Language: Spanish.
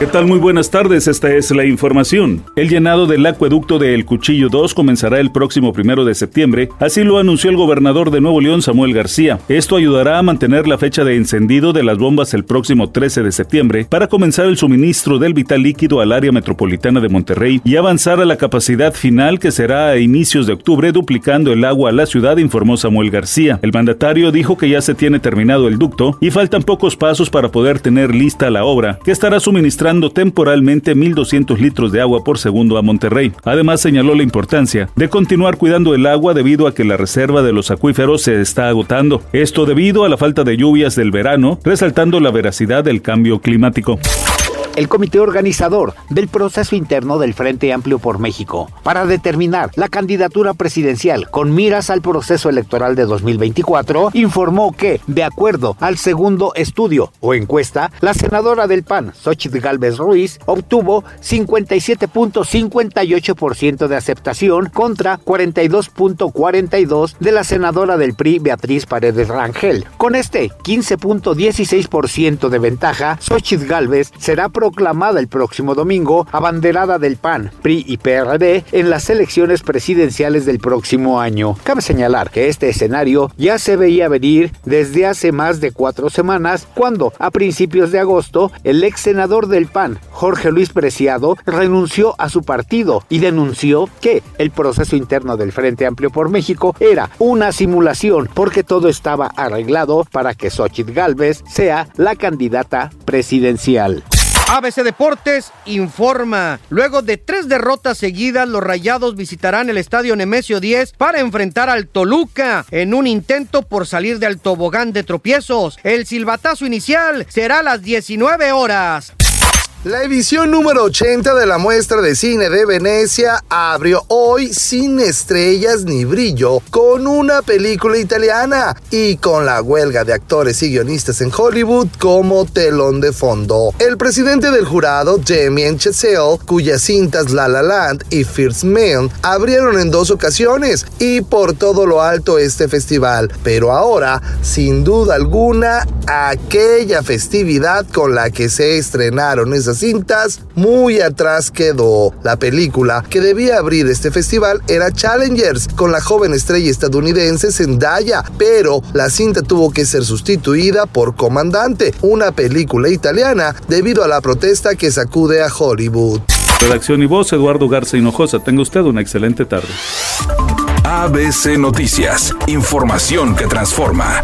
¿Qué tal? Muy buenas tardes, esta es la información. El llenado del acueducto de El Cuchillo 2 comenzará el próximo primero de septiembre, así lo anunció el gobernador de Nuevo León, Samuel García. Esto ayudará a mantener la fecha de encendido de las bombas el próximo 13 de septiembre para comenzar el suministro del vital líquido al área metropolitana de Monterrey y avanzar a la capacidad final que será a inicios de octubre, duplicando el agua a la ciudad, informó Samuel García. El mandatario dijo que ya se tiene terminado el ducto y faltan pocos pasos para poder tener lista la obra, que estará temporalmente 1.200 litros de agua por segundo a Monterrey. Además señaló la importancia de continuar cuidando el agua debido a que la reserva de los acuíferos se está agotando. Esto debido a la falta de lluvias del verano, resaltando la veracidad del cambio climático el comité organizador del proceso interno del Frente Amplio por México para determinar la candidatura presidencial con miras al proceso electoral de 2024, informó que, de acuerdo al segundo estudio o encuesta, la senadora del PAN, Xochitl Galvez Ruiz, obtuvo 57.58% de aceptación contra 42.42 de la senadora del PRI, Beatriz Paredes Rangel. Con este 15.16% de ventaja, Xochitl Galvez será proclamada el próximo domingo abanderada del PAN, PRI y PRD en las elecciones presidenciales del próximo año. Cabe señalar que este escenario ya se veía venir desde hace más de cuatro semanas, cuando a principios de agosto el ex senador del PAN, Jorge Luis Preciado, renunció a su partido y denunció que el proceso interno del Frente Amplio por México era una simulación porque todo estaba arreglado para que Xochitl Galvez sea la candidata presidencial. ABC Deportes informa. Luego de tres derrotas seguidas, los Rayados visitarán el estadio Nemesio 10 para enfrentar al Toluca en un intento por salir del tobogán de tropiezos. El silbatazo inicial será a las 19 horas. La edición número 80 de la muestra de cine de Venecia abrió hoy sin estrellas ni brillo con una película italiana y con la huelga de actores y guionistas en Hollywood como telón de fondo. El presidente del jurado, Damien Chazelle, cuyas cintas La La Land y First Man abrieron en dos ocasiones y por todo lo alto este festival, pero ahora, sin duda alguna, aquella festividad con la que se estrenaron esas cintas, muy atrás quedó. La película que debía abrir este festival era Challengers, con la joven estrella estadounidense Zendaya, pero la cinta tuvo que ser sustituida por Comandante, una película italiana, debido a la protesta que sacude a Hollywood. Redacción y voz, Eduardo Garza Hinojosa. Tenga usted una excelente tarde. ABC Noticias, información que transforma.